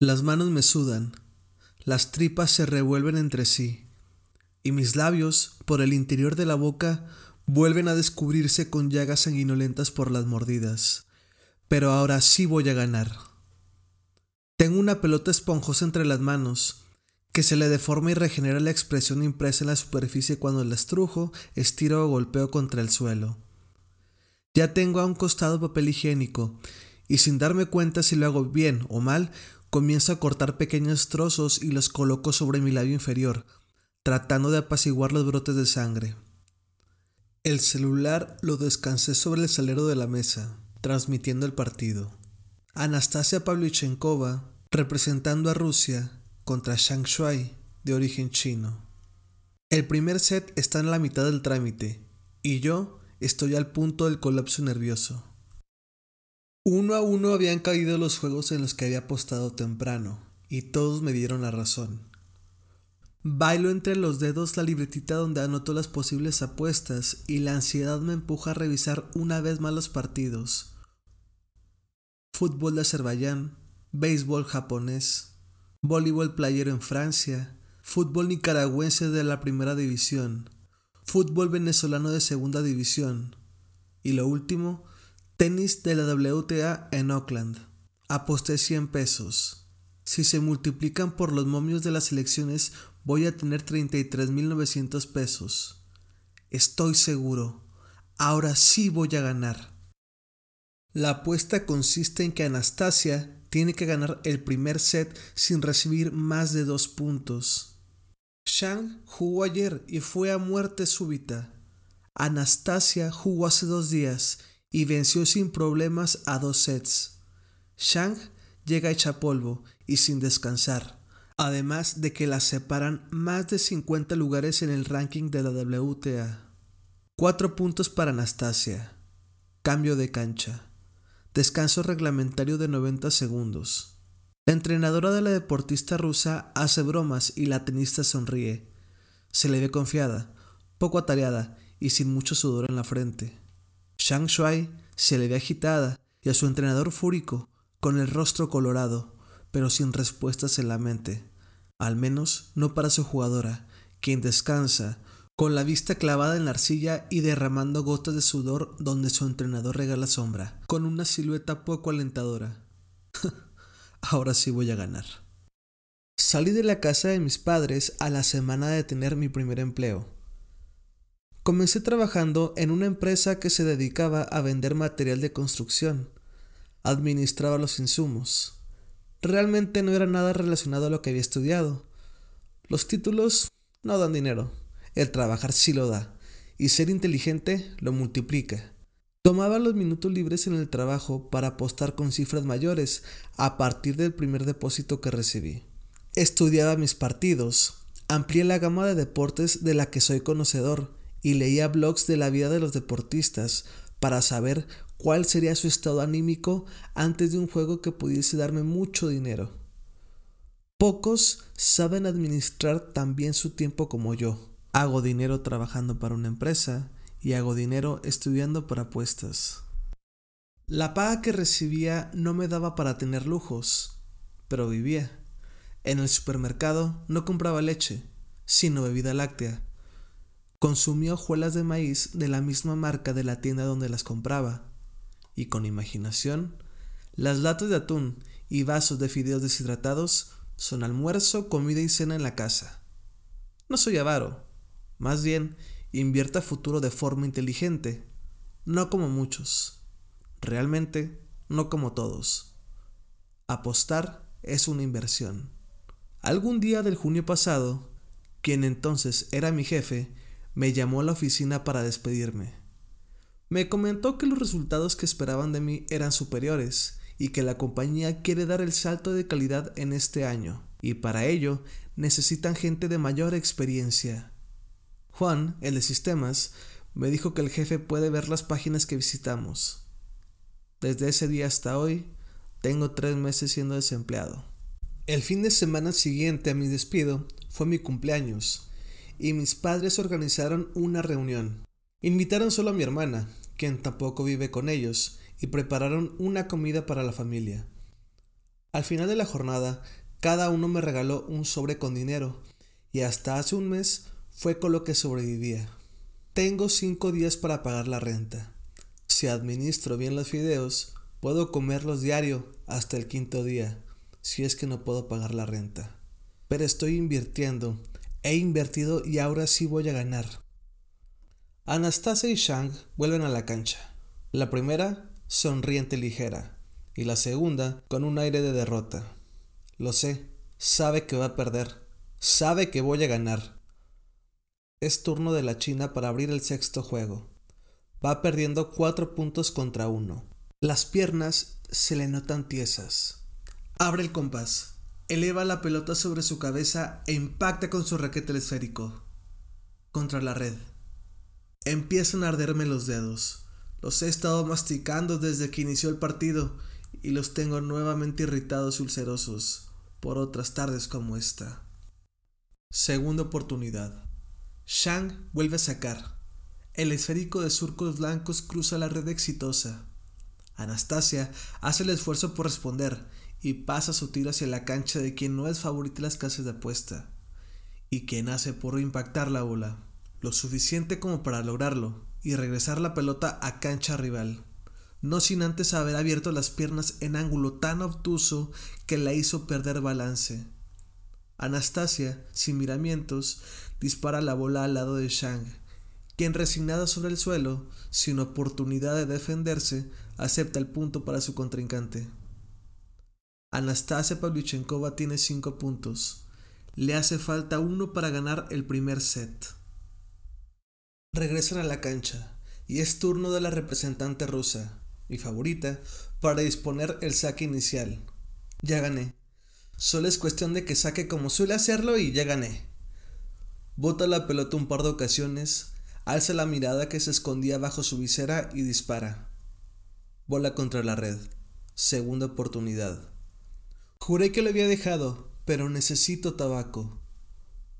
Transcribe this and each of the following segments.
Las manos me sudan, las tripas se revuelven entre sí, y mis labios, por el interior de la boca, vuelven a descubrirse con llagas sanguinolentas por las mordidas. Pero ahora sí voy a ganar. Tengo una pelota esponjosa entre las manos, que se le deforma y regenera la expresión impresa en la superficie cuando la estrujo, estiro o golpeo contra el suelo. Ya tengo a un costado papel higiénico, y sin darme cuenta si lo hago bien o mal, comienzo a cortar pequeños trozos y los coloco sobre mi labio inferior, tratando de apaciguar los brotes de sangre. El celular lo descansé sobre el salero de la mesa, transmitiendo el partido. Anastasia Pavlyuchenkova, representando a Rusia, contra Shang Shuai, de origen chino. El primer set está en la mitad del trámite, y yo estoy al punto del colapso nervioso. Uno a uno habían caído los juegos en los que había apostado temprano, y todos me dieron la razón. Bailo entre los dedos la libretita donde anoto las posibles apuestas y la ansiedad me empuja a revisar una vez más los partidos. Fútbol de Azerbaiyán, béisbol japonés, voleibol playero en Francia, fútbol nicaragüense de la primera división, fútbol venezolano de segunda división y lo último, tenis de la WTA en Auckland. Aposté 100 pesos. Si se multiplican por los momios de las elecciones, voy a tener 33.900 pesos. Estoy seguro. Ahora sí voy a ganar. La apuesta consiste en que Anastasia tiene que ganar el primer set sin recibir más de dos puntos. Shang jugó ayer y fue a muerte súbita. Anastasia jugó hace dos días y venció sin problemas a dos sets. Shang llega hecha polvo y sin descansar, además de que la separan más de 50 lugares en el ranking de la WTA. Cuatro puntos para Anastasia. Cambio de cancha. Descanso reglamentario de 90 segundos. La entrenadora de la deportista rusa hace bromas y la tenista sonríe. Se le ve confiada, poco atareada y sin mucho sudor en la frente. Shang Shuai se le ve agitada y a su entrenador fúrico, con el rostro colorado, pero sin respuestas en la mente. Al menos no para su jugadora, quien descansa, con la vista clavada en la arcilla y derramando gotas de sudor donde su entrenador regala sombra, con una silueta poco alentadora. Ahora sí voy a ganar. Salí de la casa de mis padres a la semana de tener mi primer empleo. Comencé trabajando en una empresa que se dedicaba a vender material de construcción. Administraba los insumos. Realmente no era nada relacionado a lo que había estudiado. Los títulos no dan dinero el trabajar sí lo da, y ser inteligente lo multiplica. Tomaba los minutos libres en el trabajo para apostar con cifras mayores a partir del primer depósito que recibí. Estudiaba mis partidos, amplié la gama de deportes de la que soy conocedor y leía blogs de la vida de los deportistas para saber cuál sería su estado anímico antes de un juego que pudiese darme mucho dinero. Pocos saben administrar tan bien su tiempo como yo. Hago dinero trabajando para una empresa y hago dinero estudiando por apuestas. La paga que recibía no me daba para tener lujos, pero vivía. En el supermercado no compraba leche, sino bebida láctea. Consumía hojuelas de maíz de la misma marca de la tienda donde las compraba. Y con imaginación, las latas de atún y vasos de fideos deshidratados son almuerzo, comida y cena en la casa. No soy avaro, más bien, invierta futuro de forma inteligente, no como muchos. Realmente, no como todos. Apostar es una inversión. Algún día del junio pasado, quien entonces era mi jefe, me llamó a la oficina para despedirme. Me comentó que los resultados que esperaban de mí eran superiores y que la compañía quiere dar el salto de calidad en este año, y para ello necesitan gente de mayor experiencia. Juan, el de sistemas, me dijo que el jefe puede ver las páginas que visitamos. Desde ese día hasta hoy, tengo tres meses siendo desempleado. El fin de semana siguiente a mi despido fue mi cumpleaños, y mis padres organizaron una reunión. Invitaron solo a mi hermana, quien tampoco vive con ellos, y prepararon una comida para la familia. Al final de la jornada, cada uno me regaló un sobre con dinero, y hasta hace un mes fue con lo que sobrevivía. Tengo cinco días para pagar la renta. Si administro bien los fideos, puedo comerlos diario hasta el quinto día, si es que no puedo pagar la renta. Pero estoy invirtiendo, he invertido y ahora sí voy a ganar. Anastasia y Shang vuelven a la cancha. La primera, sonriente ligera, y la segunda, con un aire de derrota. Lo sé, sabe que va a perder, sabe que voy a ganar. Es turno de la China para abrir el sexto juego. Va perdiendo cuatro puntos contra uno. Las piernas se le notan tiesas. Abre el compás. Eleva la pelota sobre su cabeza e impacta con su raquete esférico. Contra la red. Empiezan a arderme los dedos. Los he estado masticando desde que inició el partido y los tengo nuevamente irritados y ulcerosos por otras tardes como esta. Segunda oportunidad. Shang vuelve a sacar. El esférico de surcos blancos cruza la red exitosa. Anastasia hace el esfuerzo por responder y pasa su tiro hacia la cancha de quien no es favorita en las casas de apuesta y quien hace por impactar la bola, lo suficiente como para lograrlo y regresar la pelota a cancha rival, no sin antes haber abierto las piernas en ángulo tan obtuso que la hizo perder balance. Anastasia, sin miramientos, dispara la bola al lado de Shang, quien resignada sobre el suelo, sin oportunidad de defenderse, acepta el punto para su contrincante. Anastasia Pavlyuchenkova tiene cinco puntos. Le hace falta uno para ganar el primer set. Regresan a la cancha y es turno de la representante rusa, mi favorita, para disponer el saque inicial. Ya gané. Solo es cuestión de que saque como suele hacerlo y ya gané. Bota la pelota un par de ocasiones, alza la mirada que se escondía bajo su visera y dispara. Bola contra la red. Segunda oportunidad. Juré que lo había dejado, pero necesito tabaco.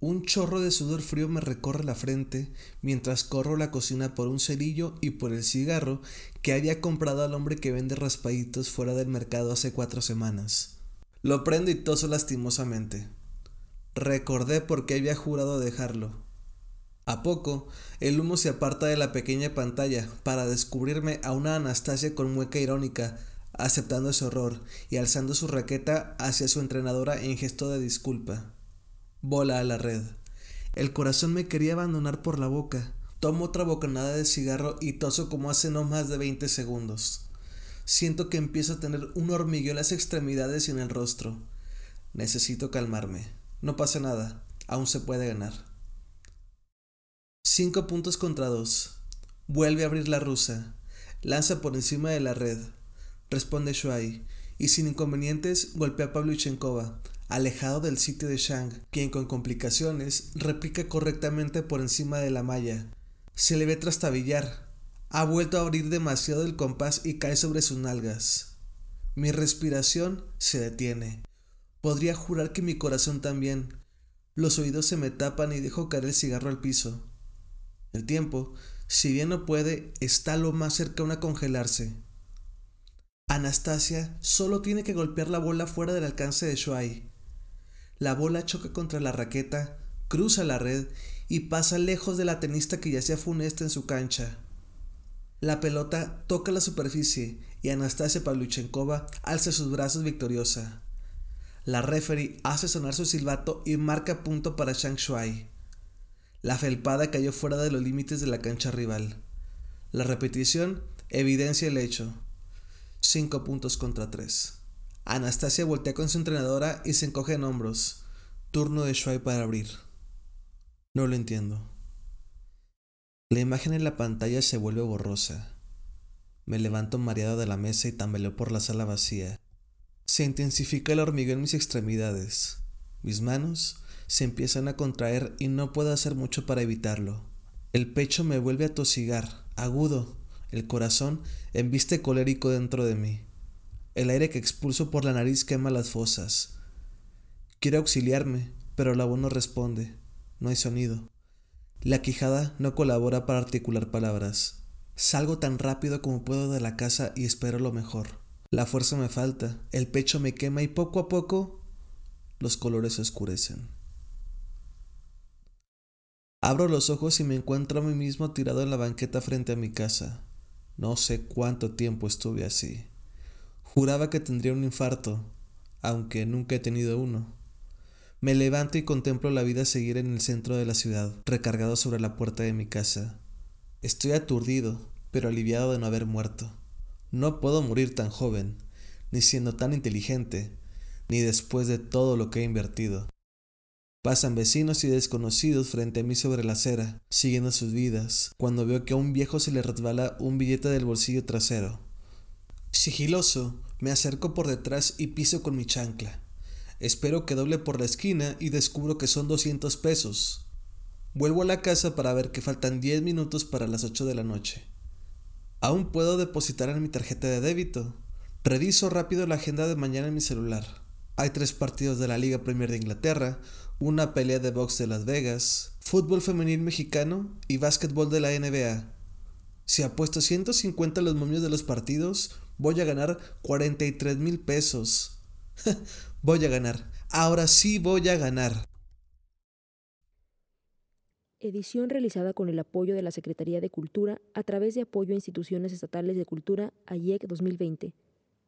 Un chorro de sudor frío me recorre la frente mientras corro la cocina por un cerillo y por el cigarro que había comprado al hombre que vende raspaditos fuera del mercado hace cuatro semanas. Lo prendo y toso lastimosamente. Recordé por qué había jurado dejarlo. A poco, el humo se aparta de la pequeña pantalla para descubrirme a una Anastasia con mueca irónica, aceptando ese horror y alzando su raqueta hacia su entrenadora en gesto de disculpa. Bola a la red. El corazón me quería abandonar por la boca. Tomo otra bocanada de cigarro y toso como hace no más de veinte segundos. Siento que empiezo a tener un hormigueo en las extremidades y en el rostro. Necesito calmarme. No pasa nada. Aún se puede ganar. Cinco puntos contra dos. Vuelve a abrir la rusa. Lanza por encima de la red. Responde Shuai. Y sin inconvenientes golpea a Pavlyuchenkova, alejado del sitio de Shang, quien con complicaciones replica correctamente por encima de la malla. Se le ve trastabillar, ha vuelto a abrir demasiado el compás y cae sobre sus nalgas. Mi respiración se detiene. Podría jurar que mi corazón también. Los oídos se me tapan y dejo caer el cigarro al piso. El tiempo, si bien no puede, está lo más cercano a congelarse. Anastasia solo tiene que golpear la bola fuera del alcance de Shuai. La bola choca contra la raqueta, cruza la red y pasa lejos de la tenista que yacía funesta en su cancha. La pelota toca la superficie y Anastasia Pavlyuchenkova alza sus brazos victoriosa. La referee hace sonar su silbato y marca punto para Shang Shuai. La felpada cayó fuera de los límites de la cancha rival. La repetición evidencia el hecho. Cinco puntos contra tres. Anastasia voltea con su entrenadora y se encoge en hombros. Turno de Shuai para abrir. No lo entiendo. La imagen en la pantalla se vuelve borrosa. Me levanto mareado de la mesa y tambeleo por la sala vacía. Se intensifica el hormigueo en mis extremidades. Mis manos se empiezan a contraer y no puedo hacer mucho para evitarlo. El pecho me vuelve a tosigar, agudo. El corazón embiste colérico dentro de mí. El aire que expulso por la nariz quema las fosas. Quiero auxiliarme, pero la voz no responde. No hay sonido. La quijada no colabora para articular palabras. Salgo tan rápido como puedo de la casa y espero lo mejor. La fuerza me falta, el pecho me quema y poco a poco los colores se oscurecen. Abro los ojos y me encuentro a mí mismo tirado en la banqueta frente a mi casa. No sé cuánto tiempo estuve así. Juraba que tendría un infarto, aunque nunca he tenido uno. Me levanto y contemplo la vida seguir en el centro de la ciudad, recargado sobre la puerta de mi casa. Estoy aturdido, pero aliviado de no haber muerto. No puedo morir tan joven, ni siendo tan inteligente, ni después de todo lo que he invertido. Pasan vecinos y desconocidos frente a mí sobre la acera, siguiendo sus vidas, cuando veo que a un viejo se le resbala un billete del bolsillo trasero. Sigiloso, me acerco por detrás y piso con mi chancla. Espero que doble por la esquina y descubro que son 200 pesos. Vuelvo a la casa para ver que faltan 10 minutos para las 8 de la noche. Aún puedo depositar en mi tarjeta de débito. Reviso rápido la agenda de mañana en mi celular. Hay tres partidos de la Liga Premier de Inglaterra, una pelea de box de Las Vegas, fútbol femenil mexicano y básquetbol de la NBA. Si apuesto 150 a los momios de los partidos, voy a ganar 43 mil pesos. voy a ganar. Ahora sí voy a ganar. Edición realizada con el apoyo de la Secretaría de Cultura a través de apoyo a instituciones estatales de cultura AIEC 2020.